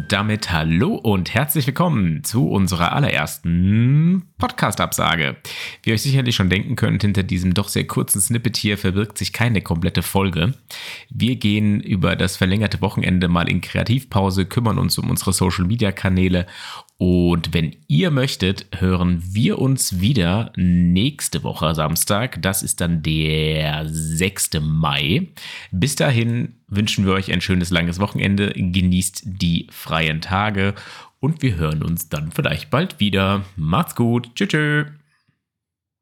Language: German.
Und damit hallo und herzlich willkommen zu unserer allerersten Podcast-Absage. Wie ihr euch sicherlich schon denken könnt, hinter diesem doch sehr kurzen Snippet hier verbirgt sich keine komplette Folge. Wir gehen über das verlängerte Wochenende mal in Kreativpause, kümmern uns um unsere Social-Media-Kanäle und wenn ihr möchtet, hören wir uns wieder nächste Woche Samstag. Das ist dann der 6. Mai. Bis dahin wünschen wir euch ein schönes langes Wochenende. Genießt die freien Tage und wir hören uns dann vielleicht bald wieder. Macht's gut. Tschüss. tschüss.